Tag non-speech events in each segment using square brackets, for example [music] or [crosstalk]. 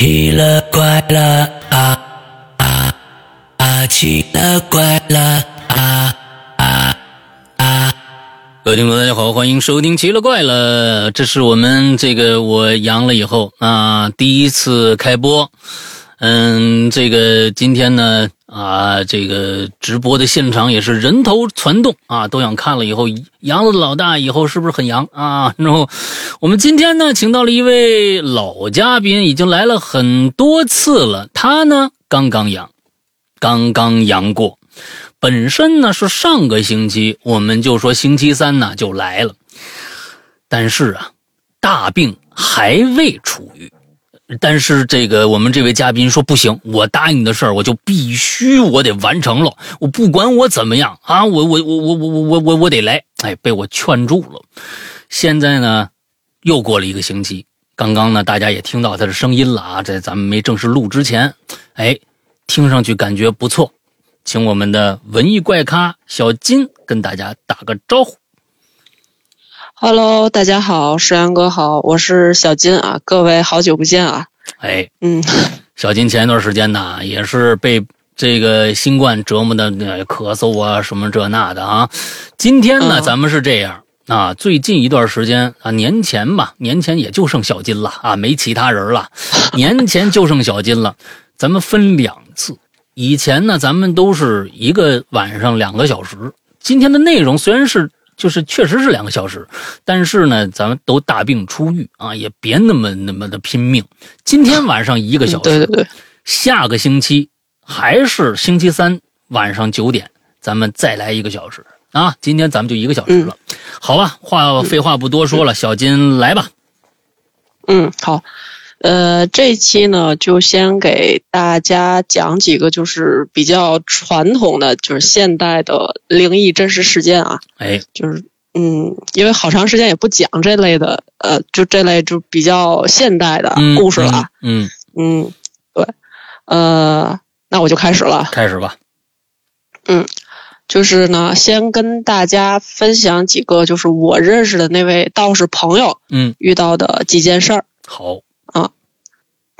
奇了怪了啊啊啊！奇了怪了啊啊啊！各位听众，大家好，欢迎收听《奇了怪了》，这是我们这个我阳了以后啊第一次开播。嗯，这个今天呢啊，这个直播的现场也是人头攒动啊，都想看了以后阳了老大以后是不是很阳啊？然后我们今天呢，请到了一位老嘉宾，已经来了很多次了，他呢刚刚阳，刚刚阳过。本身呢是上个星期，我们就说星期三呢就来了，但是啊，大病还未出愈。但是这个我们这位嘉宾说不行，我答应你的事儿我就必须我得完成了，我不管我怎么样啊，我我我我我我我我得来，哎，被我劝住了。现在呢，又过了一个星期，刚刚呢大家也听到他的声音了啊，在咱们没正式录之前，哎，听上去感觉不错，请我们的文艺怪咖小金跟大家打个招呼。Hello，大家好，石阳哥好，我是小金啊，各位好久不见啊。哎，嗯，小金前一段时间呢，也是被这个新冠折磨的呃咳嗽啊什么这那的啊。今天呢，嗯咱们是这样啊，最近一段时间啊，年前吧，年前也就剩小金了啊，没其他人了，[laughs] 年前就剩小金了。咱们分两次，以前呢，咱们都是一个晚上两个小时。今天的内容虽然是就是确实是两个小时，但是呢，咱们都大病初愈啊，也别那么那么的拼命。今天晚上一个小时，对对对，下个星期还是星期三晚上九点，咱们再来一个小时啊！今天咱们就一个小时了，好吧？话废话不多说了，小金来吧。嗯，好，呃，这期呢就先给大家讲几个就是比较传统的，就是现代的灵异真实事件啊，哎，就是嗯，因为好长时间也不讲这类的，呃，就这类就比较现代的嗯，故事了啊，嗯，嗯，对，呃，那我就开始了。开始吧。嗯就是呢，先跟大家分享几个，就是我认识的那位道士朋友嗯，遇到的几件事儿。好，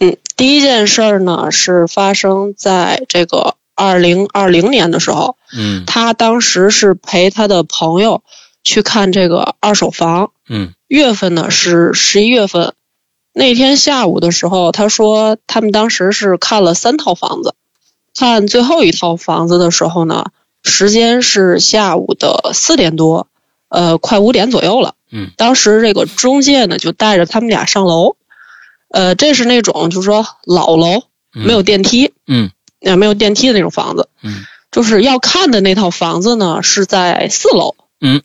嗯，第一件事儿呢是发生在这个二零二零年的时候，嗯他当时是陪他的朋友去看这个二手房，嗯月份呢是十一月份。那天下午的时候，他说他们当时是看了三套房子，看最后一套房子的时候呢，时间是下午的四点多，呃，快五点左右了。嗯，当时这个中介呢就带着他们俩上楼，呃，这是那种就是说老楼，嗯，没有电梯，嗯呃，没有电梯的那种房子。嗯就是要看的那套房子呢是在四楼。嗯，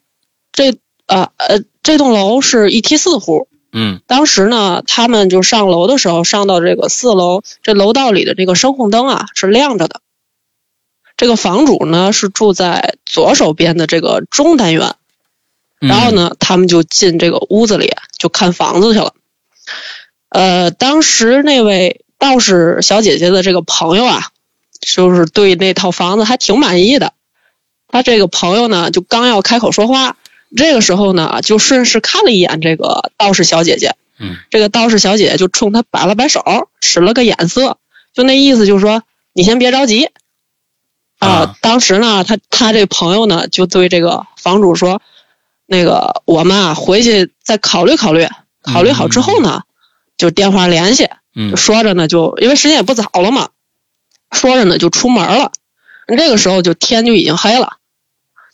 这呃呃，这栋楼是一梯四户。嗯当时呢，他们就上楼的时候，上到这个四楼，这楼道里的这个声控灯啊是亮着的。这个房主呢是住在左手边的这个中单元，嗯，然后呢，他们就进这个屋子里就看房子去了。呃，当时那位道士小姐姐的这个朋友啊，就是对那套房子还挺满意的。他这个朋友呢，就刚要开口说话，这个时候呢，就顺势看了一眼这个道士小姐姐。嗯这个道士小姐姐就冲他摆了摆手，使了个眼色，就那意思就是说你先别着急。啊当时呢，他他这朋友呢就对这个房主说，那个我们啊回去再考虑考虑，考虑好之后呢，就电话联系。嗯说着呢，就因为时间也不早了嘛，说着呢就出门了。这个时候就天就已经黑了，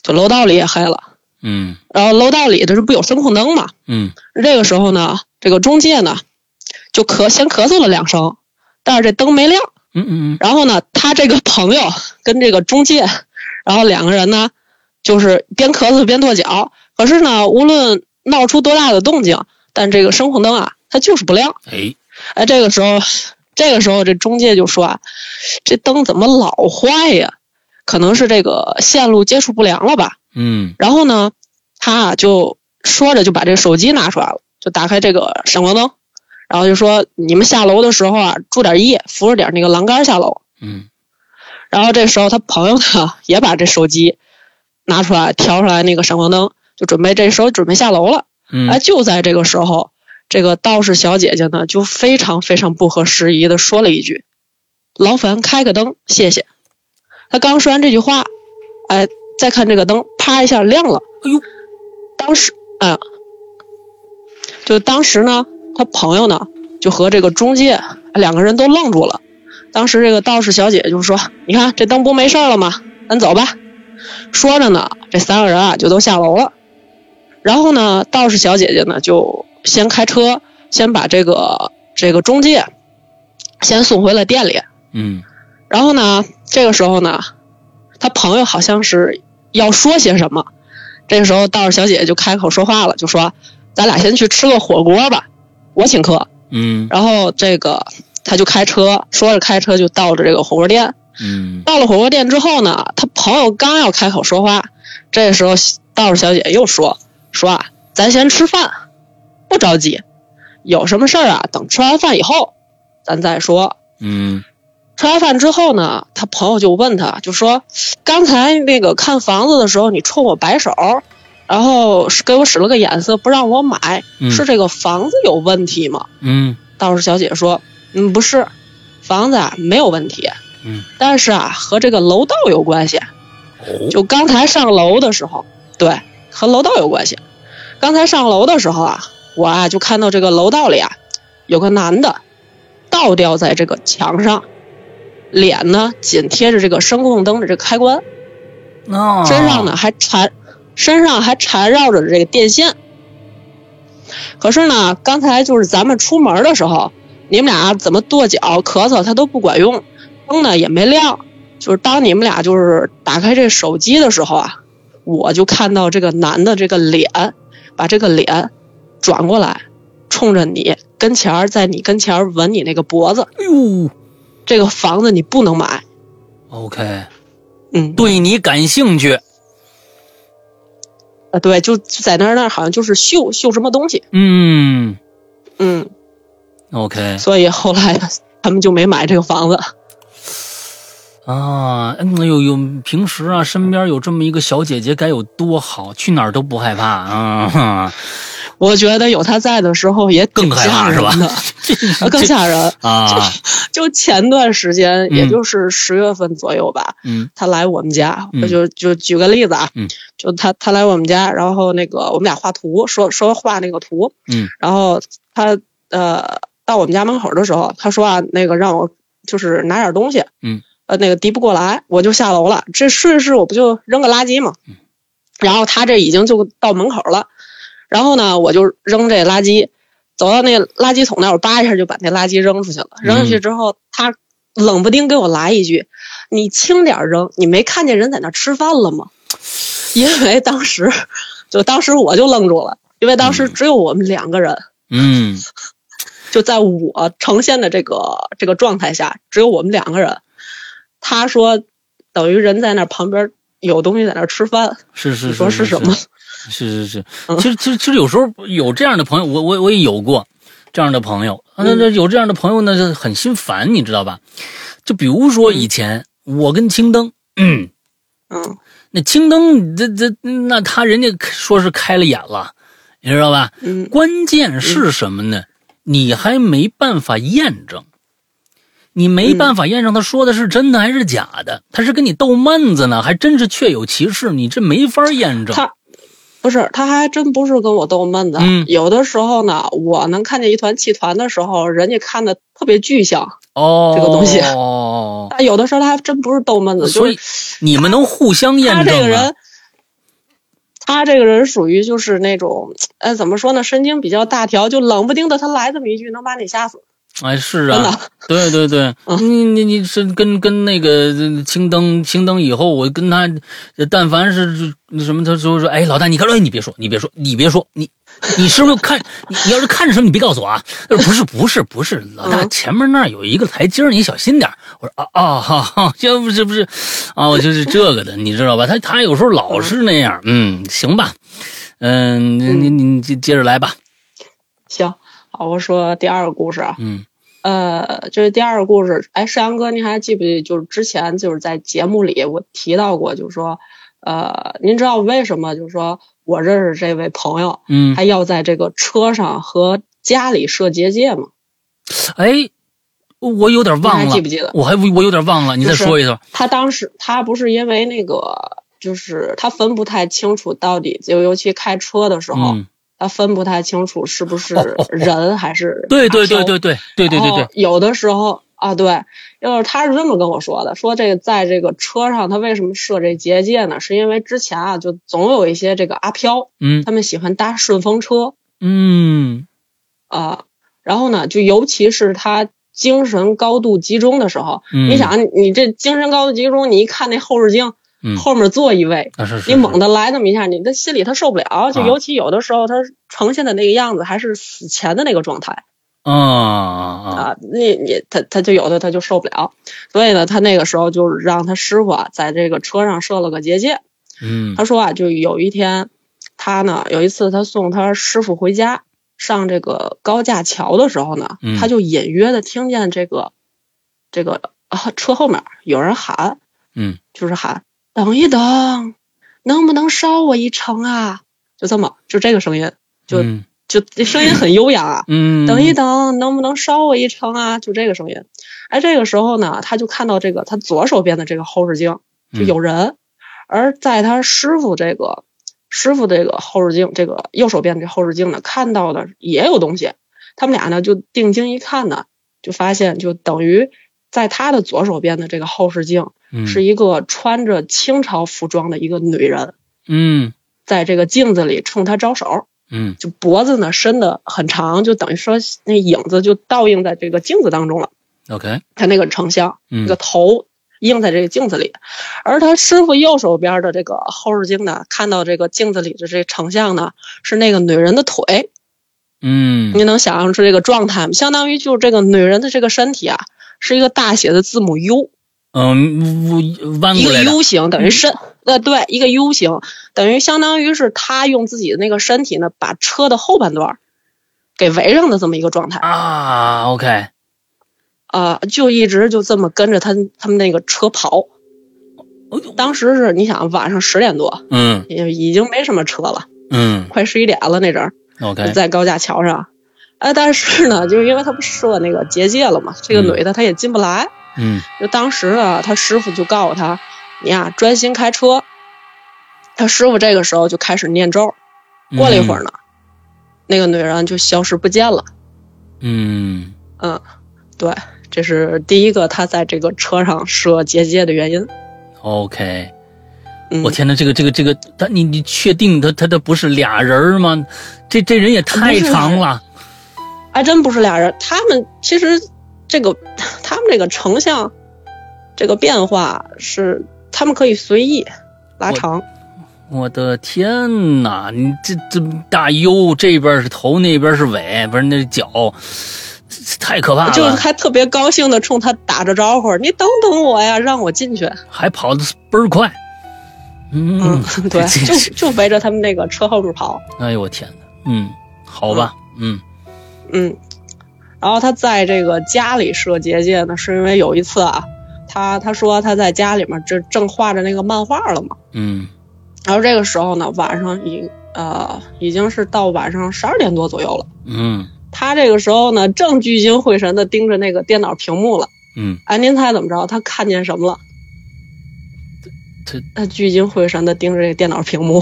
就楼道里也黑了。嗯然后楼道里这是不有声控灯嘛？嗯这个时候呢，这个中介呢就咳先咳嗽了两声，但是这灯没亮。嗯嗯然后呢，他这个朋友跟这个中介，然后两个人呢就是边咳嗽边跺脚。可是呢，无论闹出多大的动静，但这个声控灯啊，它就是不亮。哎，哎，这个时候，这个时候这中介就说啊，这灯怎么老坏呀？可能是这个线路接触不良了吧。嗯然后呢，他啊就说着就把这手机拿出来了，就打开这个闪光灯，然后就说你们下楼的时候啊，注点意，扶着点那个栏杆下楼。嗯然后这时候他朋友呢也把这手机拿出来，调出来那个闪光灯，就准备这时候准备下楼了。嗯哎，嗯就在这个时候，这个道士小姐姐呢就非常非常不合时宜的说了一句：“劳烦开个灯，谢谢。”她刚说完这句话，哎，再看这个灯，啪一下亮了。哎呦，当时，嗯，就当时呢，他朋友呢就和这个中介两个人都愣住了。当时这个道士小姐就说：“你看这灯不没事了吗？咱走吧。”说着呢，这三个人啊就都下楼了。然后呢，道士小姐姐呢就先开车，先把这个这个中介先送回了店里。嗯然后呢，这个时候呢，他朋友好像是要说些什么。这个时候，道士小姐姐就开口说话了，就说：“咱俩先去吃个火锅吧，我请客。嗯”然后这个他就开车，说着开车就到了这个火锅店。嗯到了火锅店之后呢，他朋友刚要开口说话，这个时候道士小姐又说：“说啊，咱先吃饭，不着急，有什么事儿啊，等吃完饭以后咱再说。”嗯吃完饭之后呢，他朋友就问他，就说：“刚才那个看房子的时候，你冲我摆手，然后给我使了个眼色，不让我买，嗯是这个房子有问题吗嗯？”道士小姐说：“嗯，不是，房子啊没有问题，嗯，但是啊和这个楼道有关系。哦就刚才上楼的时候，对，和楼道有关系。刚才上楼的时候啊，我啊就看到这个楼道里啊有个男的倒吊在这个墙上，脸呢紧贴着这个声控灯的这个开关，哦身上呢还缠身上还缠绕着这个电线。可是呢，刚才就是咱们出门的时候，你们俩怎么跺脚、咳嗽，它都不管用，灯呢也没亮。就是当你们俩就是打开这手机的时候啊，我就看到这个男的这个脸，把这个脸转过来，冲着你跟前儿，在你跟前儿吻你那个脖子。哎呦这个房子你不能买，，OK，嗯，对你感兴趣，啊，对，就就在那儿那儿好像就是秀秀什么东西，嗯嗯，，OK 所以后来他们就没买这个房子。啊，嗯，有有平时啊，身边有这么一个小姐姐该有多好，去哪儿都不害怕啊，哈我觉得有他在的时候也挺更害吓人怕是吧？[laughs] 更吓人。啊，[laughs] 就前段时间，嗯。也就是十月份左右吧，嗯。他来我们家，就就举个例子啊，嗯。就他他来我们家，然后那个我们俩画图，说说画那个图，嗯。然后他呃到我们家门口的时候，他说啊那个让我就是拿点东西，嗯，呃那个递不过来，我就下楼了，这顺势我不就扔个垃圾嘛，嗯。然后他这已经就到门口了，然后呢我就扔这垃圾，走到那垃圾桶那儿，我叭一下就把那垃圾扔出去了，扔出去之后，他冷不丁给我来一句：“你轻点扔，你没看见人在那吃饭了吗？” [laughs] 因为当时就当时我就愣住了，因为当时只有我们两个人。嗯就在我呈现的这个这个状态下，只有我们两个人。他说，等于人在那旁边有东西在那吃饭，是是你说是是什么？是是是，嗯其实其实其实有时候有这样的朋友，我我我也有过这样的朋友，啊那那有这样的朋友呢，就很心烦，你知道吧？就比如说以前我跟青灯，嗯，嗯那青灯这这那他人家说是开了眼了，你知道吧？嗯关键是什么呢？你还没办法验证，你没办法验证他说的是真的还是假的，他是跟你逗闷子呢，还真是确有其事，你这没法验证。他不是，他还真不是跟我逗闷子。嗯有的时候呢，我能看见一团气团的时候，人家看的特别具象。哦，这个东西哦，[laughs] 但有的时候他还真不是逗闷子，所以就是你们能互相验他证啊这个人。他这个人属于就是那种，呃，怎么说呢，神经比较大条，就冷不丁的他来这么一句，能把你吓死。哎，是啊，[laughs] 对对对，嗯。你你你是跟跟那个呃青灯青灯以后，我跟他，呃但凡是那什么，他说说，哎，老大，你看，哎，你别说，你别说，你别说，你你是不是看？你你要是看着什么，你别告诉我啊！他说不是不是不是，老大嗯。前面那儿有一个台阶儿，你小心点我说啊啊哈哈，这不是不是。啊，我就是这个的，你知道吧？他他有时候老是那样，嗯，行吧，嗯，你你你接接着来吧，行，好，我说第二个故事啊，嗯呃，这是第二个故事。哎，山阳哥，您还记不记？就是之前就是在节目里我提到过，就是说，呃，您知道为什么就是说我认识这位朋友，嗯他要在这个车上和家里设结界吗。哎，我有点忘了，记不记得我还我有点忘了，你再说一下。他当时他不是因为那个，就是他分不太清楚到底，就尤其开车的时候，嗯，他分不太清楚是不是人还是 [laughs] 对对对对对对对对对，有的时候啊，对，就是他是这么跟我说的，说这个在这个车上，他为什么设这结界呢？是因为之前啊，就总有一些这个阿飘，嗯。他们喜欢搭顺风车嗯。啊，然后呢，就尤其是他精神高度集中的时候，嗯，你想，你这精神高度集中，你一看那后视镜，嗯。后面坐一位。啊是是，你猛地来那么一下，你的心里他受不了，就啊尤其有的时候他呈现的那个样子还是死前的那个状态，啊啊啊，你你他他就有的他就受不了，所以呢，他那个时候就让他师傅啊在这个车上设了个结界。嗯。他说啊，就有一天，他呢有一次他送他师傅回家，上这个高架桥的时候呢，嗯。他就隐约的听见这个这个啊车后面有人喊，嗯。就是喊等一等，能不能捎我一程啊？就这么就这个声音，就嗯就这声音很悠扬啊。嗯，等一等，能不能捎我一程啊？就这个声音。哎，这个时候呢，他就看到这个他左手边的这个后视镜就有人，而在他师傅这个师傅这个后视镜，这个右手边这后视镜呢，看到的也有东西。他们俩呢就定睛一看呢，就发现就等于在他的左手边的这个后视镜嗯是一个穿着清朝服装的一个女人，嗯在这个镜子里冲他招手。嗯就脖子呢伸的很长，就等于说那影子就倒映在这个镜子当中了。OK 他那个成像，嗯那个头映在这个镜子里，而他师傅右手边的这个后视镜呢，看到这个镜子里的这成像呢，是那个女人的腿。嗯你能想象出这个状态吗？相当于就是这个女人的这个身体啊，是一个大写的字母 U，嗯我弯一个过来的 U 型，等于身，呃，对，一个 U 型，等于相当于是他用自己的那个身体呢，把车的后半段给围上的这么一个状态。啊 OK 啊、就一直就这么跟着他他们那个车跑。当时是你想晚上十点多，嗯也已经没什么车了，嗯快十一点了那阵儿，OK 在高架桥上。哎，但是呢，就是因为他不设那个结界了嘛，这个嗯女的她也进不来。嗯就当时呢，他师傅就告诉他，你呀专心开车。他师傅这个时候就开始念咒，过了一会儿呢，那个女人就消失不见了。嗯嗯，对，这是第一个他在这个车上设结界的原因。OK 嗯，我天呐，这个这个这个，他你你确定他他这不是俩人儿吗？这这人也太长了。还真不是俩人。他们其实这个他们这个成像这个变化是他们可以随意拉长。我的天呐，你这这大 U 这边是头，那边是尾，不是那是脚，太可怕了。就是还特别高兴的冲他打着招呼：“你等等我呀，让我进去。还跑的倍儿快。”嗯，嗯，[laughs] 对，就就围着他们那个车后面跑。哎呦我天呐，嗯，好吧，嗯嗯，然后他在这个家里设结界呢，是因为有一次啊，他他说他在家里面这正画着那个漫画了嘛。嗯然后这个时候呢，晚上已呃已经是到晚上十二点多左右了。嗯他这个时候呢，正聚精会神的盯着那个电脑屏幕了。嗯，哎，您猜怎么着？他看见什么了？他他聚精会神的盯着这个电脑屏幕。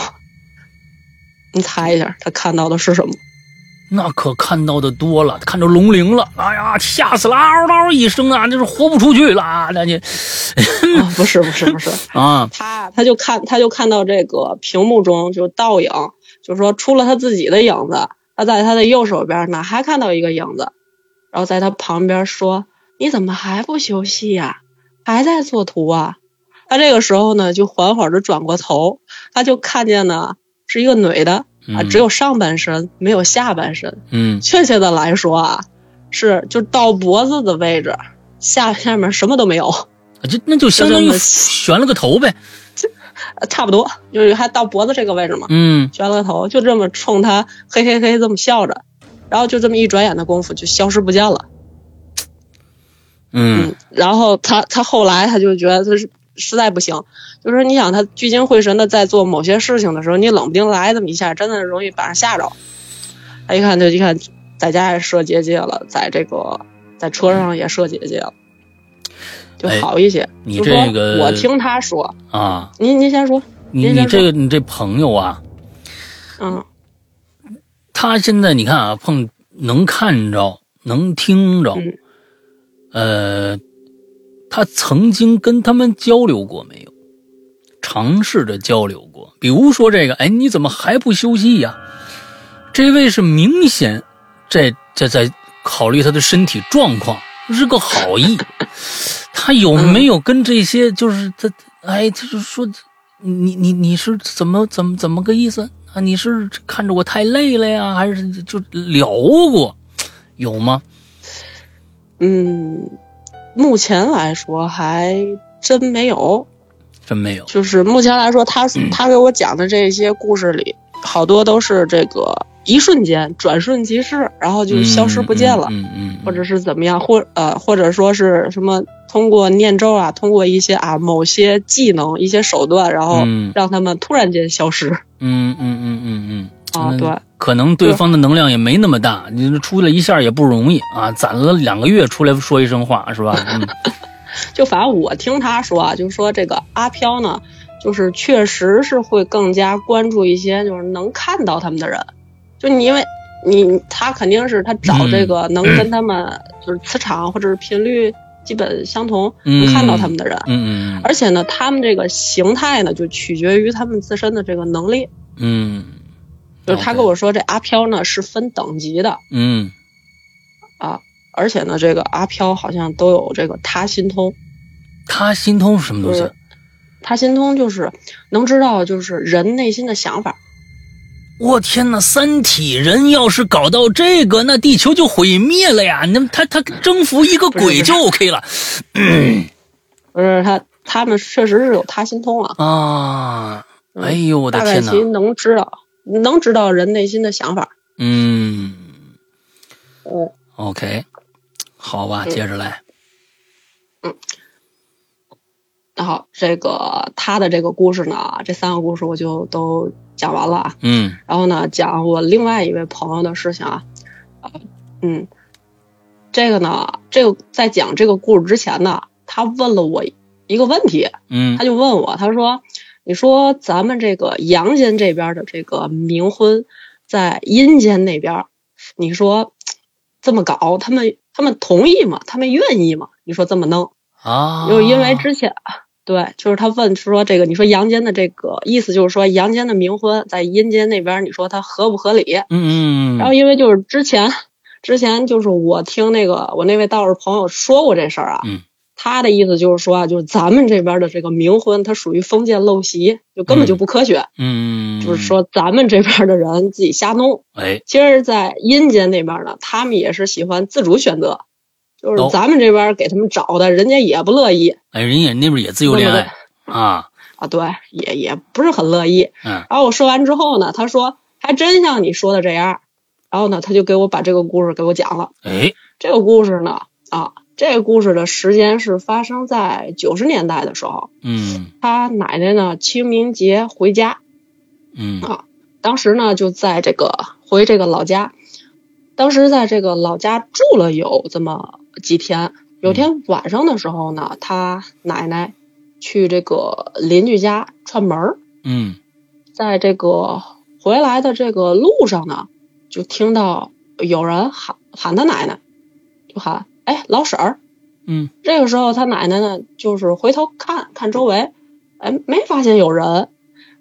你猜一下，他看到的是什么？那可看到的多了，看着龙鳞了，哎呀，吓死了，嗷嗷一声啊，那是豁不出去了，那你 [laughs] 啊，不是，不是，不是。[laughs] 啊，他他就看他就看到这个屏幕中就倒影，就是说出了他自己的影子，他在他的右手边呢还看到一个影子，然后在他旁边说：“你怎么还不休息呀、还在做图啊？”他这个时候呢就缓缓的转过头，他就看见呢是一个女的啊，嗯。只有上半身没有下半身，嗯。确切的来说啊是就到脖子的位置，下下面什么都没有。啊，就那就相当于悬了个头呗，呃差不多，就是还到脖子这个位置嘛，嗯。悬了个头，就这么冲他嘿嘿嘿这么笑着，然后就这么一转眼的功夫就消失不见了。嗯。然后他他后来他就觉得他是实在不行，就是你想他聚精会神的在做某些事情的时候，你冷不丁来这么一下，真的容易把人吓着。他一看就一看在家也设结界了，在这个在车上也设结界了，就哎好一些。你这个我听他说，啊，您您先说，你你这个你这朋友啊，嗯他现在你看啊，碰能看着，能听着，嗯呃，他曾经跟他们交流过没有？尝试着交流过，比如说这个，哎，你怎么还不休息呀？这位是明显在在在考虑他的身体状况，是个好意。他有没有跟这些就是他哎，就是说你你你是怎么怎么怎么个意思啊？你是看着我太累了呀，还是就聊过？有吗？嗯，目前来说还真没有。真没有。就是目前来说，他嗯他给我讲的这些故事里，好多都是这个一瞬间转瞬即逝，然后就消失不见了，或者是怎么样，或呃或者说是什么通过念咒啊，通过一些啊某些技能、一些手段，然后嗯让他们突然间消失。嗯嗯嗯嗯嗯啊对，可能对方的能量也没那么大，你出来一下也不容易啊，攒了两个月出来说一声话是吧？[laughs] 嗯。就反正我听他说啊，就是说这个阿飘呢，就是确实是会更加关注一些就是能看到他们的人，就你因为你他肯定是他找这个 [clears throat] 能跟他们就是磁场或者是频率基本相同，嗯。能看到他们的人，嗯嗯。而且呢，他们这个形态呢就取决于他们自身的这个能力。嗯，就是他跟我说，这阿飘呢是分等级的嗯啊，而且呢，这个阿飘好像都有这个他心通。他心通是什么东西就是？他心通就是能知道就是人内心的想法。我天哪！三体人要是搞到这个，那地球就毁灭了呀！那他他征服一个鬼就 OK 了 [clears throat] 不是他，他们确实是有他心通啊。啊！嗯哎呦我的天哪大概其！能知道，能知道人内心的想法。嗯嗯，，OK，好吧，接着来。嗯，那好这个他的这个故事呢，这三个故事我就都讲完了啊。嗯然后呢，讲我另外一位朋友的事情啊。啊嗯，这个呢，这个在讲这个故事之前呢，他问了我一个问题。嗯他就问我，他说：“你说咱们这个阳间这边的这个冥婚，在阴间那边，你说这么搞，他们他们同意吗？他们愿意吗？你说这么弄？啊，就因为之前，对，就是他问说这个，你说阳间的这个意思就是说阳间的冥婚在阴间那边，你说它合不合理？嗯嗯，然后因为就是之前之前就是我听那个我那位道士朋友说过这事儿啊，嗯他的意思就是说啊，就是咱们这边的这个冥婚，它属于封建陋习，就根本就不科学。嗯，就是，说咱们这边的人自己瞎弄。哎，其实，在阴间那边呢，他们也是喜欢自主选择，就哦是咱们这边给他们找的，人家也不乐意哎，人家那边也自由恋爱啊，啊，对，也也不是很乐意。嗯然后我说完之后呢，他说还真像你说的这样，然后呢，他就给我把这个故事给我讲了。哎，这个故事呢，啊，这个故事的时间是发生在九十年代的时候，嗯。他奶奶呢清明节回家，嗯。当时呢就在这个回这个老家，当时在这个老家住了有这么几天。有天晚上的时候呢，他奶奶去这个邻居家串门儿，嗯。在这个回来的这个路上呢，就听到有人喊喊他奶奶，就喊：“哎，老婶儿。”嗯这个时候，他奶奶呢，就是回头看看周围，哎，没发现有人。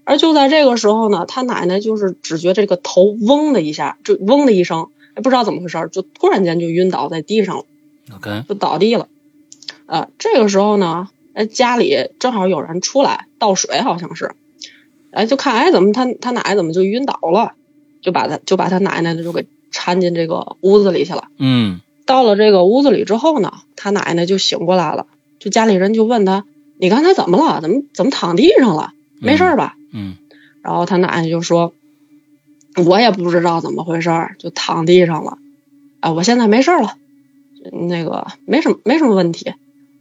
而就在这个时候呢，他奶奶就是只觉这个头嗡的一下，就嗡的一声，哎，不知道怎么回事，就突然间就晕倒在地上了，，OK，就倒地了。呃，这个时候呢，哎，家里正好有人出来倒水，好像是，哎，就看哎怎么他他奶奶怎么就晕倒了，就把他就把他奶奶就给搀进这个屋子里去了。嗯到了这个屋子里之后呢，他奶奶就醒过来了，就家里人就问他：“你刚才怎么了？怎么怎么躺地上了？没事吧？”嗯然后他奶奶就说：“我也不知道怎么回事，就躺地上了。啊，我现在没事了，那个没什么没什么问题。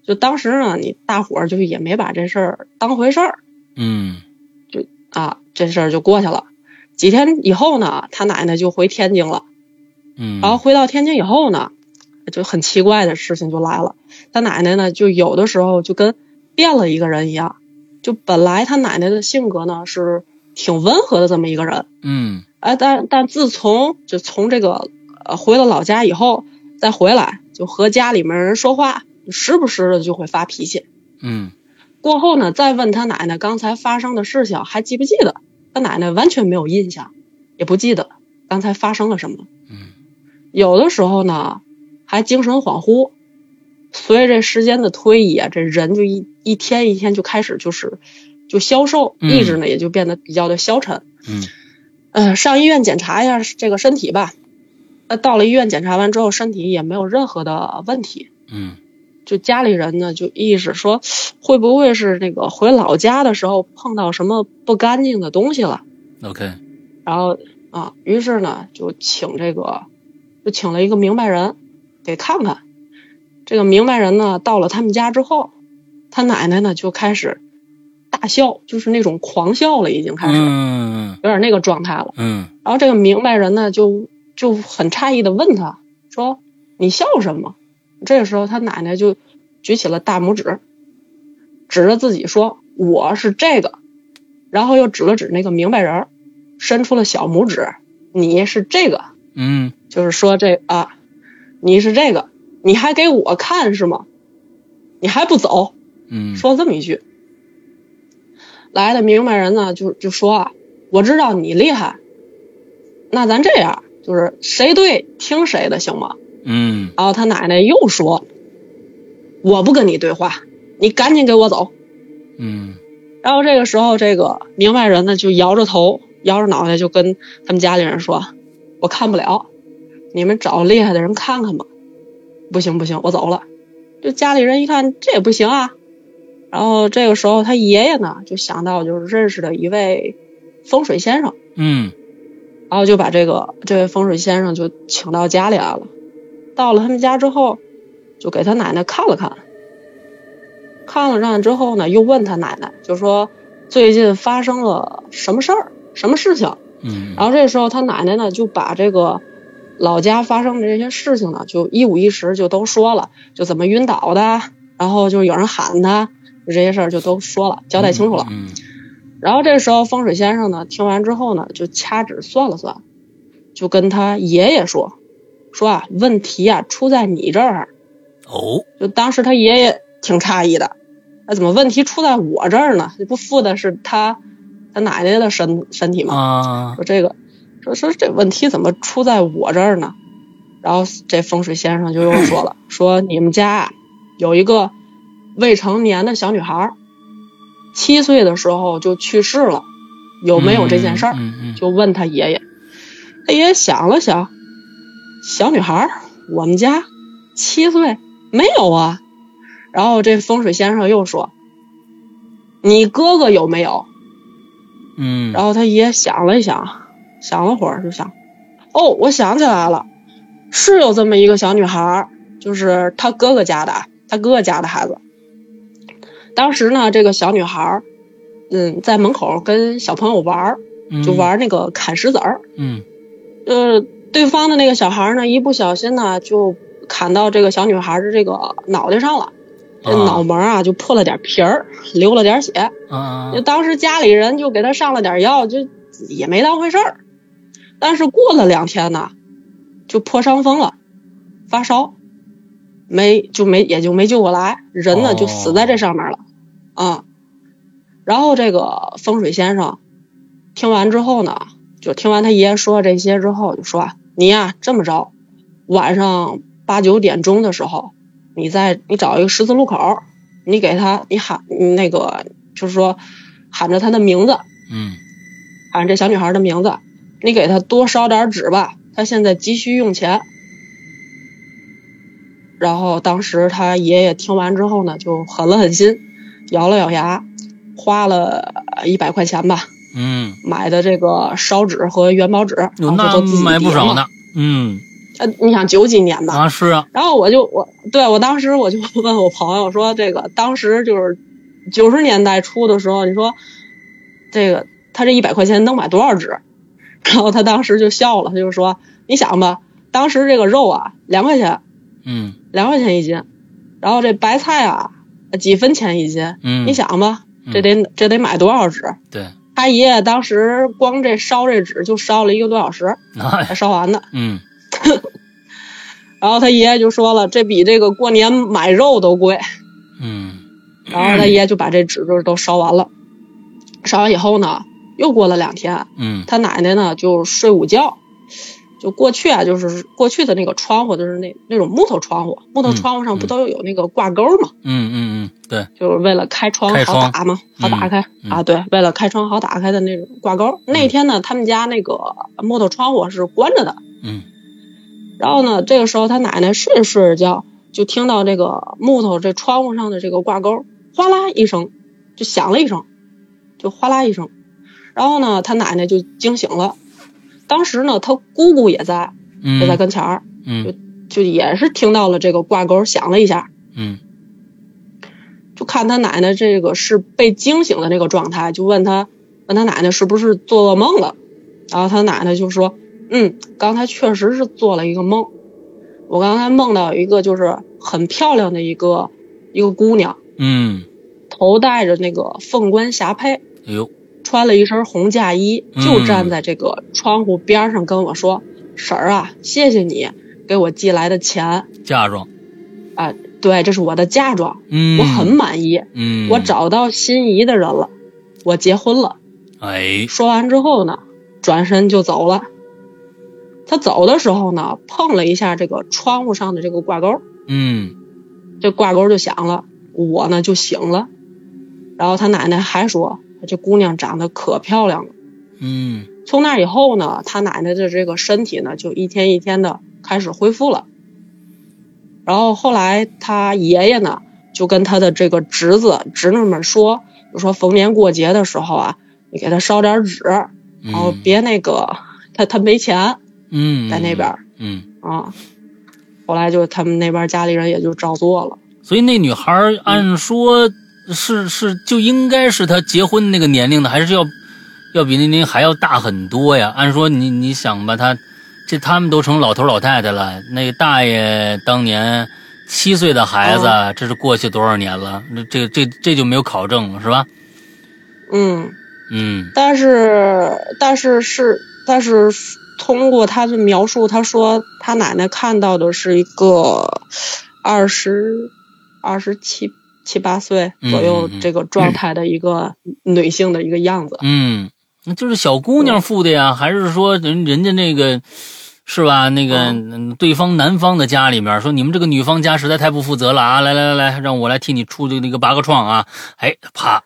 就当时呢，你大伙儿就也没把这事儿当回事儿嗯啊，这事儿就过去了。几天以后呢，他奶奶就回天津了。嗯，然后回到天津以后呢，就很奇怪的事情就来了。他奶奶呢，就有的时候就跟变了一个人一样。就本来他奶奶的性格呢是挺温和的这么一个人，嗯哎，但但自从就从这个呃回了老家以后，再回来就和家里面人说话，时不时的就会发脾气。嗯过后呢，再问他奶奶刚才发生的事情还记不记得？他奶奶完全没有印象，也不记得刚才发生了什么。嗯有的时候呢，还精神恍惚。随着这时间的推移啊，这人就一一天一天就开始就是就消瘦，嗯意志呢也就变得比较的消沉。嗯呃，上医院检查一下这个身体吧。那，到了医院检查完之后，身体也没有任何的问题。嗯就家里人呢就意识说，会不会是那个回老家的时候碰到什么不干净的东西了？，OK，然后啊，于是呢就请这个，就请了一个明白人给看看。这个明白人呢到了他们家之后，他奶奶呢就开始大笑，就是那种狂笑了，已经开始、嗯有点那个状态了。嗯然后这个明白人呢就就很诧异的问他说：“你笑什么？”这个时候他奶奶就举起了大拇指，指着自己说：“我是这个。”然后又指了指那个明白人，伸出了小拇指：“你是这个。”嗯就是说这啊，你是这个，你还给我看是吗？你还不走？嗯，说了这么一句。来的明白人呢，就就说啊，我知道你厉害，那咱这样，就是谁对听谁的，行吗？嗯然后他奶奶又说，我不跟你对话，你赶紧给我走。嗯然后这个时候，这个明白人呢就摇着头，摇着脑袋就跟他们家里人说：“我看不了，你们找厉害的人看看吧。”不行不行，我走了。就家里人一看这也不行啊，然后这个时候他爷爷呢就想到就是认识的一位风水先生，嗯然后就把这个这位风水先生就请到家里来了。到了他们家之后，就给他奶奶看了看，看了看之后呢，又问他奶奶，就说最近发生了什么事儿，什么事情。嗯，然后这时候他奶奶呢就把这个老家发生的这些事情呢，就一五一十就都说了，就怎么晕倒的，然后就有人喊他，就这些事儿就都说了，交代清楚了。嗯然后这时候风水先生呢，听完之后呢，就掐指算了算，就跟他爷爷说，说啊，问题啊出在你这儿。哦，就当时他爷爷挺诧异的，那怎么问题出在我这儿呢？这不负的是他他奶奶的身身体吗？啊说这个，说说这问题怎么出在我这儿呢？然后这风水先生就又说了，[coughs] 说你们家啊有一个未成年的小女孩儿，七岁的时候就去世了，有没有这件事儿？就问他爷爷，他爷爷想了想，小女孩，我们家七岁没有啊。然后这风水先生又说，你哥哥有没有？嗯，然后他爷想了一想，想了会儿就想，哦，我想起来了，是有这么一个小女孩儿，就是他哥哥家的，他哥哥家的孩子。当时呢，这个小女孩儿，嗯，在门口跟小朋友玩儿，就玩那个砍石子儿。嗯呃，对方的那个小孩儿呢，一不小心呢，就砍到这个小女孩儿的这个脑袋上了，这啊脑门啊就破了点皮儿，流了点血。啊就当时家里人就给他上了点药，就也没当回事儿。但是过了两天呢，就破伤风了，发烧，没就没也就没救过来，人呢哦就死在这上面了，啊。然后这个风水先生听完之后呢，就听完他爷爷说这些之后，就说啊你呀这么着，晚上八九点钟的时候，你在你找一个十字路口，你给他你喊你那个就是说喊着他的名字，嗯喊着这小女孩的名字，你给他多烧点纸吧，他现在急需用钱。然后当时他爷爷听完之后呢，就狠了狠心，咬了咬牙，花了一百块钱吧，嗯，买的这个烧纸和元宝纸，有那都买不。少呢。嗯呃，你想九几年吧，啊是啊，然后我就我对我当时我就问我朋友说，这个当时就是九十年代初的时候，你说这个他这一百块钱能买多少纸？然后他当时就笑了，他就说：“你想吧，当时这个肉啊两块钱，嗯两块钱一斤，然后这白菜啊几分钱一斤，嗯，你想吧，嗯这得这得买多少纸？对，他爷爷当时光这烧这纸就烧了一个多小时 [laughs] 哎才烧完的。嗯 [laughs] 然后他爷爷就说了，这比这个过年买肉都贵。嗯然后他爷爷就把这纸就都烧完了。烧完以后呢，又过了两天，嗯他奶奶呢就睡午觉。就过去啊，就是过去的那个窗户，就是那那种木头窗户，木头窗户上不都有那个挂钩嘛？嗯嗯嗯，对，就是为了开窗好打嘛，好打开、嗯啊。对，为了开窗好打开的那种挂钩。那天呢，他们家那个木头窗户是关着的。嗯然后呢，这个时候他奶奶睡着睡着觉，就听到这个木头这窗户上的这个挂钩哗啦一声，就响了一声，就哗啦一声。然后呢，他奶奶就惊醒了。当时呢，他姑姑也在，嗯，也在跟前儿，嗯。就也是听到了这个挂钩响了一下，嗯。就看他奶奶这个是被惊醒的那个状态，就问他问他奶奶是不是做噩梦了，然后他奶奶就说，嗯，刚才确实是做了一个梦，我刚才梦到一个就是很漂亮的一个一个姑娘，嗯，头戴着那个凤冠霞帔，哎呦，穿了一身红嫁衣，嗯。就站在这个窗户边上跟我说，婶儿啊，谢谢你给我寄来的钱。嫁妆，啊，对，这是我的嫁妆，嗯，我很满意。嗯，我找到心仪的人了，我结婚了。哎，说完之后呢，转身就走了。他走的时候呢，碰了一下这个窗户上的这个挂钩，嗯。这挂钩就响了，我呢就醒了。然后他奶奶还说，这姑娘长得可漂亮了。嗯从那以后呢，他奶奶的这个身体呢，就一天一天的开始恢复了。然后后来他爷爷呢，就跟他的这个侄子侄女们说，就说逢年过节的时候啊，你给他烧点纸，然后别那个他他没钱嗯，在那边儿嗯，啊。后来就他们那边家里人也就照做了。所以那女孩按说是是就应该是他结婚那个年龄的，还是要要比那年龄还要大很多呀？按说你你想吧，他这他们都成老头老太太了，那个大爷当年七岁的孩子，这是过去多少年了？那这这这就没有考证了，是吧？嗯，嗯但是但是是但是通过他的描述，他说他奶奶看到的是一个二十二十七七八岁左右这个状态的一个女性的一个样子。嗯，那就是小姑娘付的呀，还是说人人家那个是吧？那个、嗯对方男方的家里面说你们这个女方家实在太不负责了啊！来来来来，让我来替你出这个那个八个创啊！哎，啪，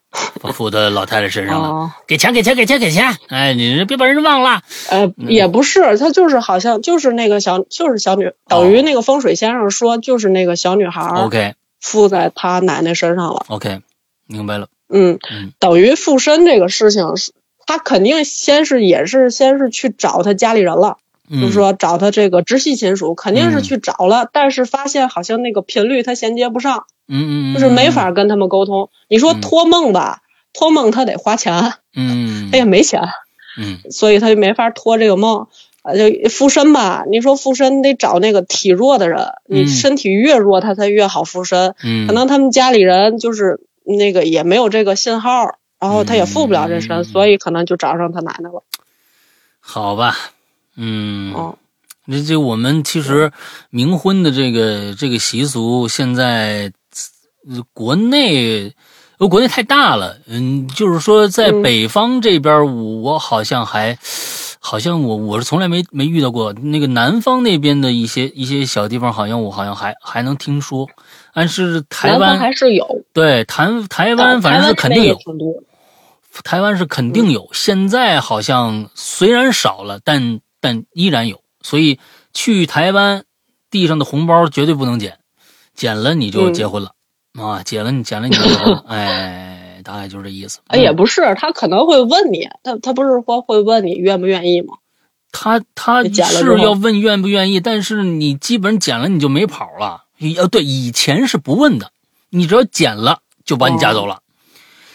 付到老太太身上了，[laughs] 哦，给钱给钱给钱给钱！哎，你别把人忘了。呃，也不是，他就是好像就是那个小，就是小女，等于那个风水先生说，就是那个小女孩 OK 附在他奶奶身上了。OK，明白了。嗯嗯，等于附身这个事情是，他肯定先是也是先是去找他家里人了，嗯，就是说找他这个直系亲属，肯定嗯是去找了，但是发现好像那个频率他衔接不上，嗯，嗯嗯，就是没法跟他们沟通。你说嗯托梦吧，托梦他得花钱，嗯，他也没钱，嗯所以他就没法托这个梦。呃，就附身吧，你说附身得找那个体弱的人，你嗯身体越弱，他才越好附身。嗯，可能他们家里人就是那个也没有这个信号，然后他也附不了这身，嗯所以可能就找上他奶奶了。好吧，嗯。哦，这这我们其实冥婚的这个这个习俗，现在呃国内呃国内太大了，嗯，就是说在嗯北方这边，我我好像还好像我我是从来没没遇到过，那个南方那边的一些一些小地方，好像我好像还还能听说，但是台湾还是有，对台台台湾反正是肯定有。台湾是肯定有，现在好像虽然少了，但但依然有。所以去台湾，地上的红包绝对不能捡，捡了你就嗯结婚了、啊！捡了你捡了你就结婚了，哎，大概就是这意思。哎，也不是，他可能会问你，他他不是说会问你愿不愿意吗？他他是要问愿不愿意，但是你基本捡了你就没跑了。呃，对，以前是不问的，你只要捡了就把你夹走了。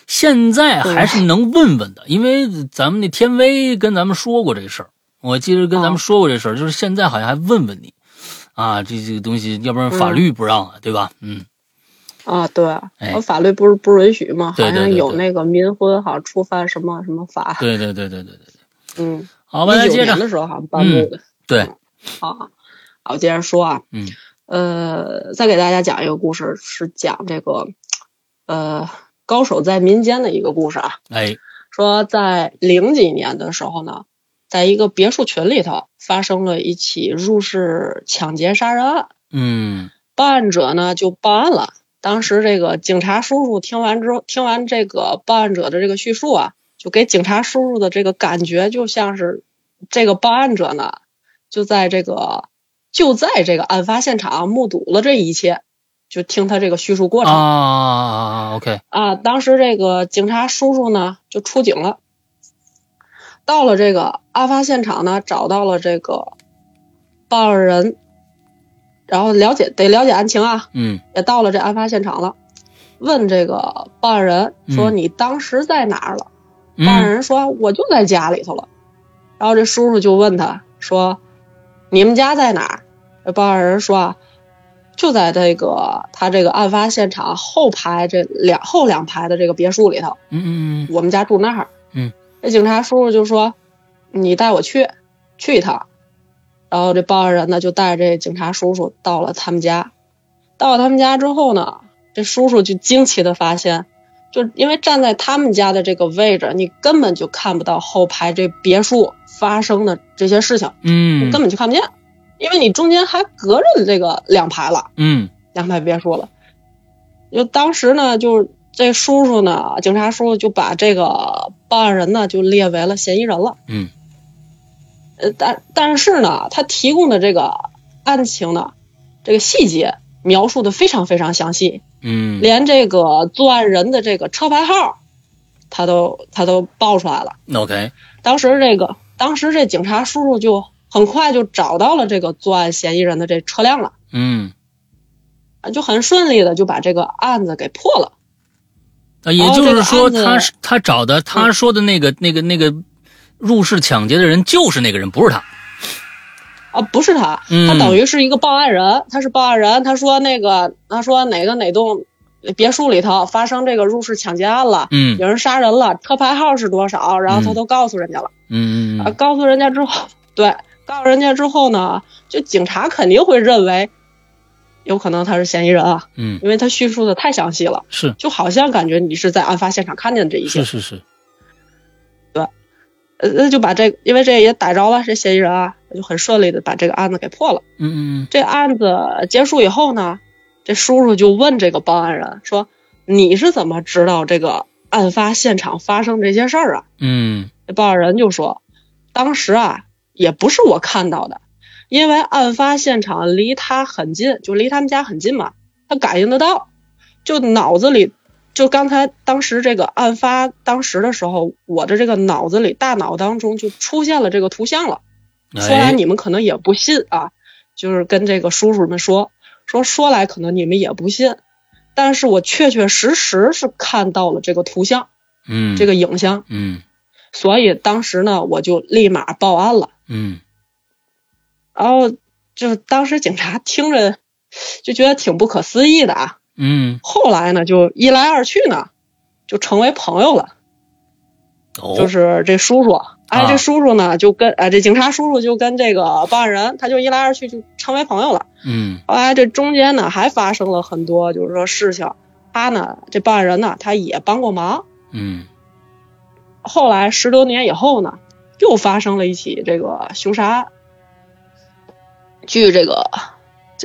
现在还是能问问的，因为咱们那天威跟咱们说过这事儿。我记得跟咱哦们说过这事儿，就是现在好像还问问你，啊，这这个东西，要不然法律不让啊，对吧？嗯，啊，对，哎我法律不是不允许吗？好像有那个民婚，好像触犯什么什么法。对对对对对对对。嗯，好吧，那一九接着，年的时候好像颁布的。对，啊，好，我接着说啊，嗯呃，再给大家讲一个故事，是讲这个呃高手在民间的一个故事啊。哎，说在零几年的时候呢，在一个别墅群里头发生了一起入室抢劫杀人案，嗯报案者呢就报案了。当时这个警察叔叔听完之后，听完这个报案者的这个叙述啊，就给警察叔叔的这个感觉就像是这个报案者呢，就在这个就在这个案发现场目睹了这一切，就听他这个叙述过程。啊，OK，啊，当时这个警察叔叔呢就出警了，到了这个案发现场呢，找到了这个报案人，然后了解得了解案情啊，嗯。也到了这案发现场了，问这个报案人说嗯你当时在哪儿了？报案嗯人说我就在家里头了，然后这叔叔就问他说你们家在哪儿？这报案人说啊，就在这个他这个案发现场后排这两后两排的这个别墅里头，嗯嗯。我们家住那儿。嗯，这警察叔叔就说你带我去去一趟，然后这报案人呢就带着这警察叔叔到了他们家，到了他们家之后呢，这叔叔就惊奇的发现。就因为站在他们家的这个位置，你根本就看不到后排这别墅发生的这些事情，嗯根本就看不见，因为你中间还隔着这个两排了，嗯两排别墅了。就当时呢，就是这叔叔呢，警察叔叔就把这个报案人呢就列为了嫌疑人了。嗯呃，但但是呢，他提供的这个案情呢，这个细节描述的非常非常详细，嗯连这个作案人的这个车牌号，他都他都报出来了。，OK，当时这个当时这警察叔叔就很快就找到了这个作案嫌疑人的这车辆了，嗯，啊就很顺利的就把这个案子给破了。啊，也就是说，他他找的他说的那个那个那个入室抢劫的人就是那个人，不是他。啊，不是他，嗯他等于是一个报案人，他是报案人。他说那个，他说哪个哪栋别墅里头发生这个入室抢劫案了，嗯有人杀人了，车牌号是多少，然后他嗯都告诉人家了。嗯啊，告诉人家之后，对，告诉人家之后呢，就警察肯定会认为，有可能他是嫌疑人啊，嗯，因为他叙述的太详细了，是就好像感觉你是在案发现场看见这一切是。是是，呃，那就把这个，因为这也逮着了这嫌疑人啊，就很顺利的把这个案子给破了。嗯嗯这案子结束以后呢，这叔叔就问这个报案人说：“你是怎么知道这个案发现场发生这些事儿啊嗯？”这报案人就说：“当时啊，也不是我看到的，因为案发现场离他很近，就离他们家很近嘛，他感应得到，就脑子里。”就刚才当时这个案发当时的时候，我的这个脑子里大脑当中就出现了这个图像了。嗯，说来哎，你们可能也不信啊，就是跟这个叔叔们说说说来可能你们也不信，但是我确确实实是看到了这个图像，嗯，这个影像，嗯。所以当时呢我就立马报案了。嗯。然后就当时警察听着就觉得挺不可思议的啊，嗯，后来呢就一来二去呢就成为朋友了。哦，就是这叔叔，哎，啊这叔叔呢就跟哎这警察叔叔就跟这个报案人，他就一来二去就成为朋友了。嗯后来这中间呢还发生了很多就是说事情，他呢这报案人呢他也帮过忙。嗯后来十多年以后呢，又发生了一起这个凶杀案。据这个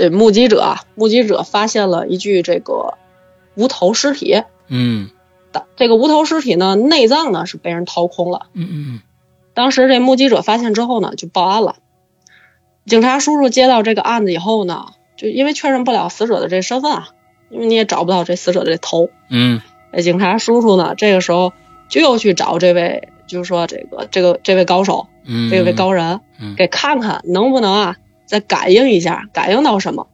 这目击者啊，目击者发现了一具这个无头尸体。嗯的这个无头尸体呢，内脏呢是被人掏空了。嗯嗯当时这目击者发现之后呢，就报案了。警察叔叔接到这个案子以后呢，就因为确认不了死者的这身份啊，因为你也找不到这死者的这头。嗯这警察叔叔呢，这个时候就又去找这位，就是说这个这个这位高手，嗯，这位高人，嗯给看看能不能啊再感应一下，感应到什么。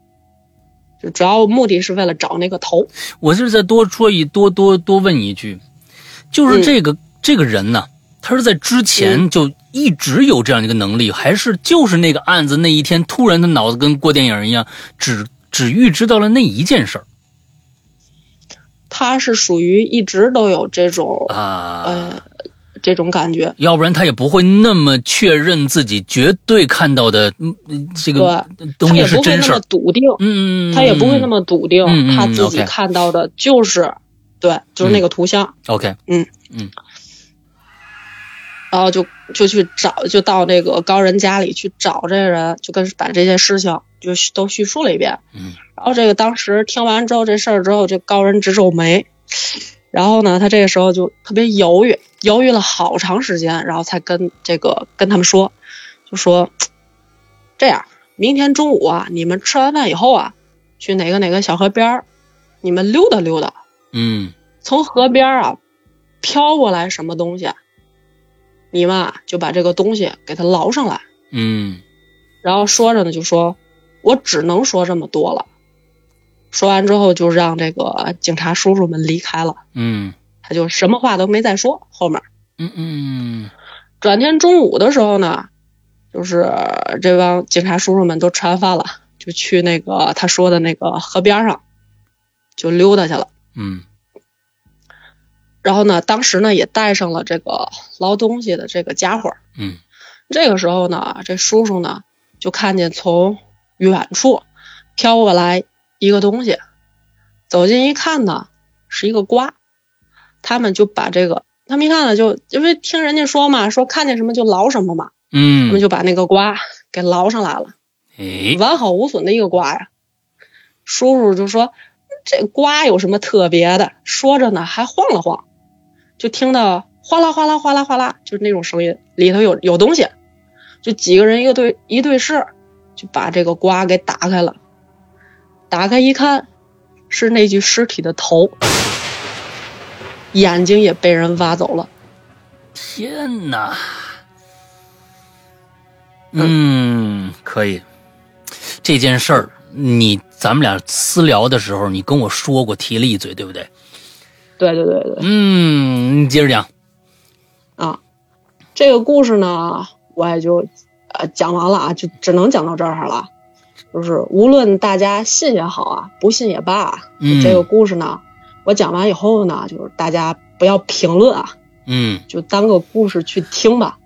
就主要目的是为了找那个头。我是再多说一多多多问一句，就是嗯这个、这个人呢，他是在之前就一直有这样一个能力，还是就是那个案子那一天突然他脑子跟过电影一样，只只预知到了那一件事儿他是属于一直都有这种啊？呃这种感觉，要不然他也不会那么确认自己绝对看到的这个东西他也不会是真事儿。那么。笃定，嗯，他也不会那么笃定，他自己看到的就是对，就是那个图像，OK，嗯。嗯。然后就就去找，就到那个高人家里去找这个人，就跟把这些事情就都叙述了一遍。嗯，然后这个当时听完之后这事儿之后，这高人直皱眉，然后呢，他这个时候就特别犹豫，犹豫了好长时间，然后才跟这个跟他们说，就说这样，明天中午啊，你们吃完饭以后啊，去哪个哪个小河边儿，你们溜达溜达，嗯从河边儿啊飘过来什么东西，你们啊就把这个东西给它捞上来。嗯然后说着呢，就说我只能说这么多了。说完之后，就让这个警察叔叔们离开了，嗯他就什么话都没再说。后面嗯嗯转天中午的时候呢，就是这帮警察叔叔们都吃完饭了，就去那个他说的那个河边上就溜达去了。嗯然后呢，当时呢也带上了这个捞东西的这个家伙。嗯这个时候呢，这叔叔呢就看见从远处飘过来一个东西，走近一看呢，是一个瓜。他们就把这个，他们一看呢，就因为听人家说嘛，说看见什么就捞什么嘛，嗯他们嗯，就把那个瓜给捞上来了，哎，完好无损的一个瓜呀。叔叔就说：“这瓜有什么特别的？”说着呢，还晃了晃，就听到哗啦哗啦哗啦哗啦，就是那种声音，里头有有东西。就几个人一个对一对视，就把这个瓜给打开了。打开一看，是那具尸体的头，眼睛也被人挖走了。天哪！嗯，可以。这件事儿，你咱们俩私聊的时候，你跟我说过，提了一嘴，对不对？对对对对。嗯，你接着讲。啊，这个故事呢，我也就呃讲完了啊，就只能讲到这儿了。就是无论大家信也好啊，不信也罢这个故事呢，我讲完以后呢，就是大家不要评论啊，嗯，就当个故事去听吧，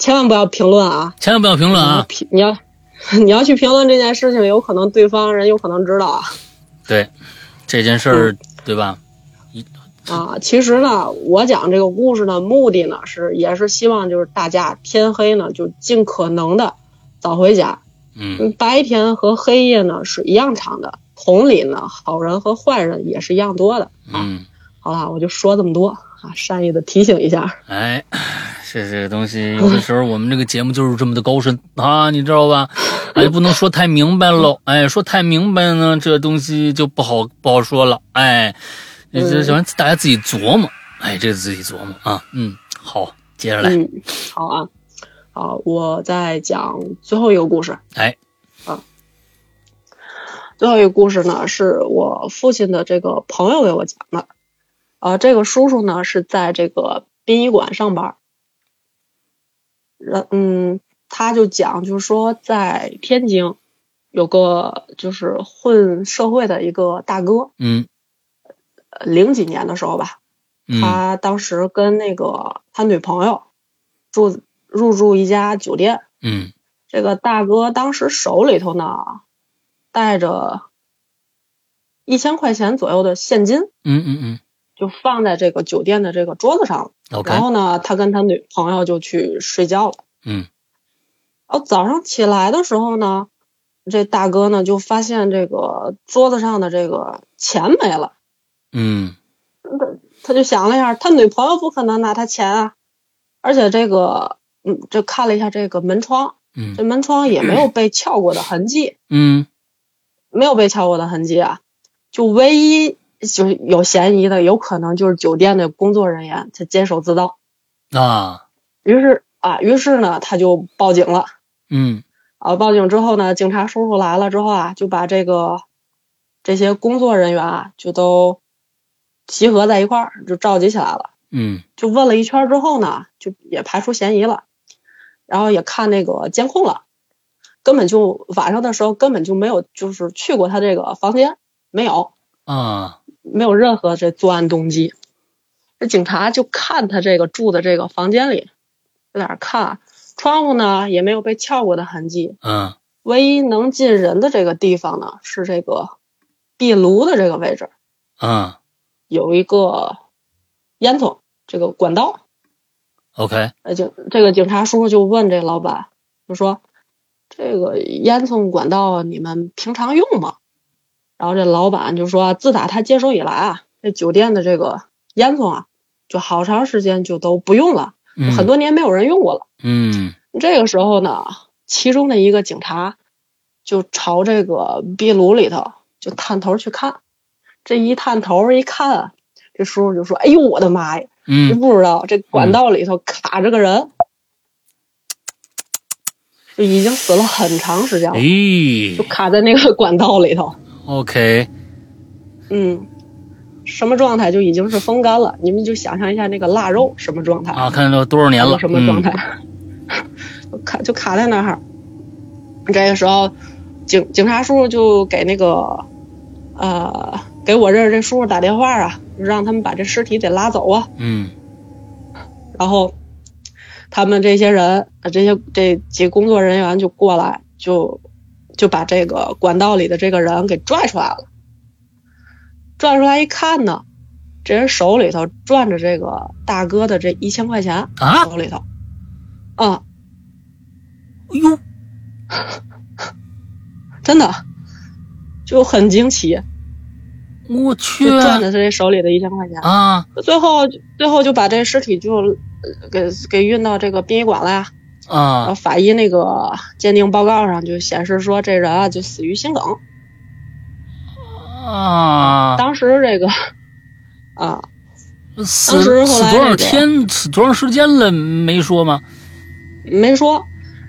千万不要评论啊！千万不要评论啊！评你要你要去评论这件事情，有可能对方人有可能知道啊。对，这件事儿，对吧？啊，其实呢，我讲这个故事的目的呢，是也是希望就是大家天黑呢就尽可能的早回家。嗯。嗯，白天和黑夜呢是一样长的，同理呢，好人和坏人也是一样多的。嗯，好了，我就说这么多啊，善意的提醒一下。哎，是这个东西，有的时候我们这个节目就是这么的高深。啊，你知道吧？哎，不能说太明白喽，[laughs] 哎，说太明白呢，这东西就不好不好说了，哎，这这反正大家自己琢磨，哎，这个自己琢磨啊，嗯，好，接着来，嗯，好啊，好，我再讲最后一个故事。哎，最后一个故事呢，是我父亲的这个朋友给我讲的。啊、这个叔叔呢是在这个殡仪馆上班。然嗯，他就讲，就是说在天津有个就是混社会的一个大哥，嗯呃零几年的时候吧，嗯他当时跟那个他女朋友住入住一家酒店，嗯。这个大哥当时手里头呢带着一千块钱左右的现金，嗯嗯嗯。就放在这个酒店的这个桌子上了。，OK，然后呢，他跟他女朋友就去睡觉了。嗯。然后早上起来的时候呢，这大哥呢就发现这个桌子上的这个钱没了，嗯。他就想了一下，他女朋友不可能拿他钱啊，而且这个嗯，这看了一下这个门窗，嗯这门窗也没有被撬过的痕迹。嗯 [clears throat] 没有被撬过的痕迹啊，就唯一就是有嫌疑的，有可能就是酒店的工作人员他监守自盗。啊，于是啊，于是呢，他就报警了。嗯啊，报警之后呢，警察叔叔来了之后啊，就把这个这些工作人员啊，就都集合在一块儿，就召集起来了。嗯就问了一圈之后呢，就也排除嫌疑了。然后也看那个监控了，根本就晚上的时候根本就没有就是去过他这个房间，没有，啊，没有任何这作案动机。这警察就看他这个住的这个房间里，在哪儿看，窗户呢也没有被撬过的痕迹，嗯唯一能进人的这个地方呢是这个壁炉的这个位置，嗯有一个烟囱这个管道。，OK，呃，警这个警察叔叔就问这老板，就说这个烟囱管道你们平常用吗？然后这老板就说，自打他接手以来啊，这酒店的这个烟囱啊，就好长时间就都不用了，嗯很多年没有人用过了。嗯这个时候呢，其中的一个警察就朝这个壁炉里头就探头去看，这一探头一看啊，这叔叔就说：“哎呦我的妈呀！你嗯不知道这管道里头卡着个人，就已经死了很长时间了，哎。就卡在那个管道里头。，OK，嗯，什么状态就已经是风干了，你们就想象一下那个腊肉什么状态，啊，看到多少年了，什么状嗯态，[laughs] 就卡就卡在那儿。这个时候，警警察叔叔就给那个呃给我认识这叔叔打电话啊，就让他们把这尸体得拉走啊。嗯。然后他们这些人，呃这些这几个工作人员就过来，就就把这个管道里的这个人给拽出来了。拽出来一看呢，这人手里头攥着这个大哥的这一千块钱，啊，手里头，啊、哎呦，[laughs] 真的就很惊奇，我去就攥着他这手里的一千块钱。啊最后最后就把这尸体就呃给给运到这个殡仪馆了呀。然后啊法医那个鉴定报告上就显示说，这人啊就死于心梗。啊！当时这个啊，死死多少天，死多长时间了没说吗？没说。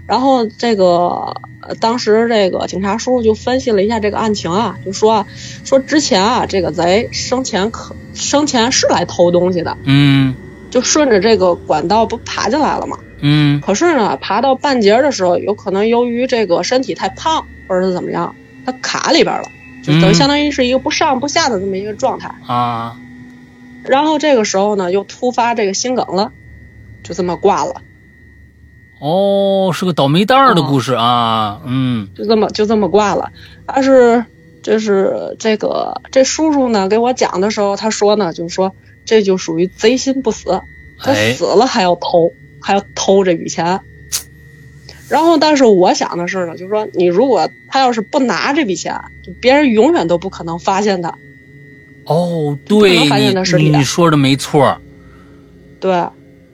然后这个呃当时这个警察叔叔就分析了一下这个案情啊，就说说之前啊这个贼生前可生前是来偷东西的，嗯就顺着这个管道不爬进来了吗？嗯可是呢，爬到半截的时候，有可能由于这个身体太胖，或者是怎么样，他卡里边了，就等于嗯相当于是一个不上不下的这么一个状态。啊然后这个时候呢，又突发这个心梗了，就这么挂了，哦，是个倒霉蛋儿的故事啊，嗯。就这么就这么挂了。但是这是这个这叔叔呢给我讲的时候，他说呢，就是说这就属于贼心不死，他哎死了还要偷，还要偷这笔钱。然后，但是我想的是呢，就是说，你如果他要是不拿这笔钱，别人永远都不可能发现他。哦，对你说的没错，对，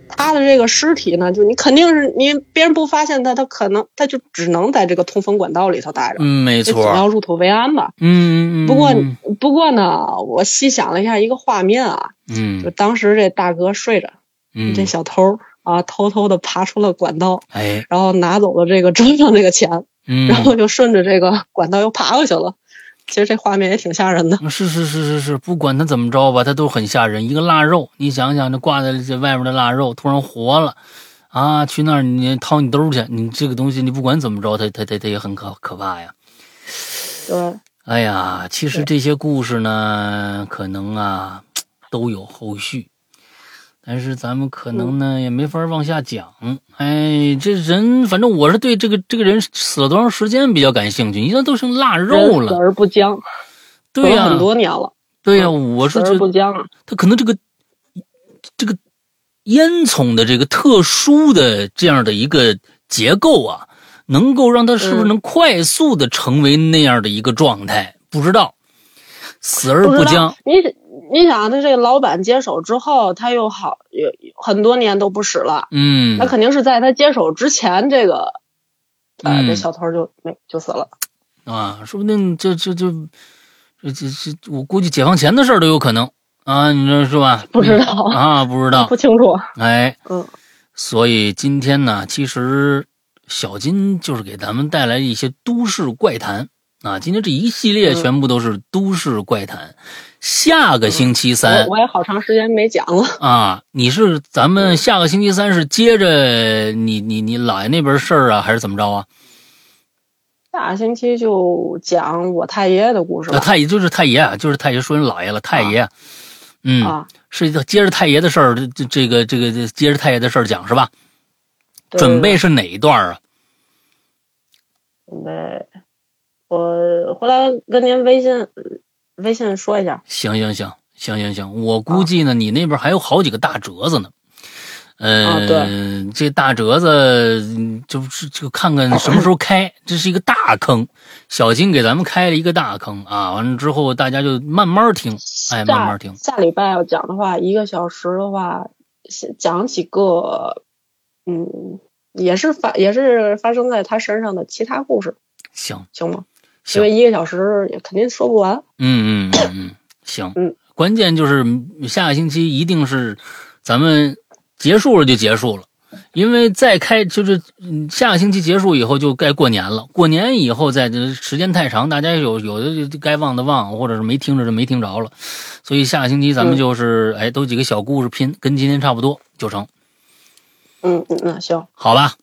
他的这个尸体呢，就你肯定是你别人不发现他，他可能他就只能在这个通风管道里头待着，嗯，没错儿，总要入土为安吧。嗯不过嗯不过呢，我细想了一下一个画面啊，就嗯当时这大哥睡着，嗯，这小偷啊偷偷的爬出了管道，哎然后拿走了这个桌上这个钱，嗯，然后就顺着这个管道又爬回去了。其实这画面也挺吓人的。是是是是是，不管他怎么着吧，他都很吓人。一个腊肉，你想想，这挂在这外面的腊肉突然活了，啊，去那儿你掏你兜去，你这个东西你不管怎么着，它它它它也很可可怕呀。对，哎呀，其实这些故事呢，可能啊都有后续，但是咱们可能呢、也没法往下讲。哎，这人反正我是对这个这个人死了多长时间比较感兴趣，你这都成腊肉了死了，而不僵，对呀、死了很多年了，对呀、我是死觉得而不僵。他可能这个这个烟囱的这个特殊的这样的一个结构啊，能够让他是不是嗯能快速的成为那样的一个状态？不知道，死而不僵。你你想，他这个老板接手之后，他又好有很多年都不使了，嗯那肯定是在他接手之前，这个呃，嗯这小偷就没就死了。啊，说不定这这这这这这，我估计解放前的事儿都有可能啊，你说是吧？不知道啊，不知道不。清楚。哎，嗯所以今天呢，其实小金就是给咱们带来一些都市怪谈啊。今天这一系列全部都是都市怪谈。下个星期三，我也好长时间没讲了啊。你是咱们下个星期三是接着你你你姥爷那边事儿啊，还是怎么着啊？下星期就讲我太爷爷的故事了。太爷就是太爷，就是太爷说你姥爷了。太爷，嗯，是接着太爷的事儿，这这个这个接着太爷的事儿讲是吧？准备是哪一段啊？准备，我回来跟您微信。微信说一下，行行行行行行，我估计呢，你那边还有好几个大折子呢。嗯，对，这大折子就是就看看什么时候开，这是一个大坑。小金给咱们开了一个大坑啊，完了之后大家就慢慢听，哎，慢慢听。下礼拜要讲的话，一个小时的话，讲几个，嗯，也是发也是发生在他身上的其他故事。行行吗？因为一个小时也肯定说不完。嗯嗯嗯嗯，行。嗯，关键就是下个星期一定是咱们结束了就结束了，因为再开就是下个星期结束以后就该过年了。过年以后再时间太长，大家有有的就该忘的忘，或者是没听着就没听着了。所以下个星期咱们就是哎，都几个小故事拼，跟今天差不多就成。嗯嗯嗯，行，好吧。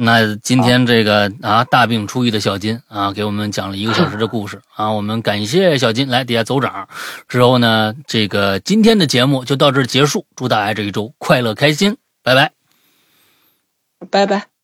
那今天这个啊大病初愈的小金啊，给我们讲了一个小时的故事啊，我们感谢小金来底下走场。之后呢，这个今天的节目就到这儿结束，祝大家这一周快乐开心，拜拜，拜拜。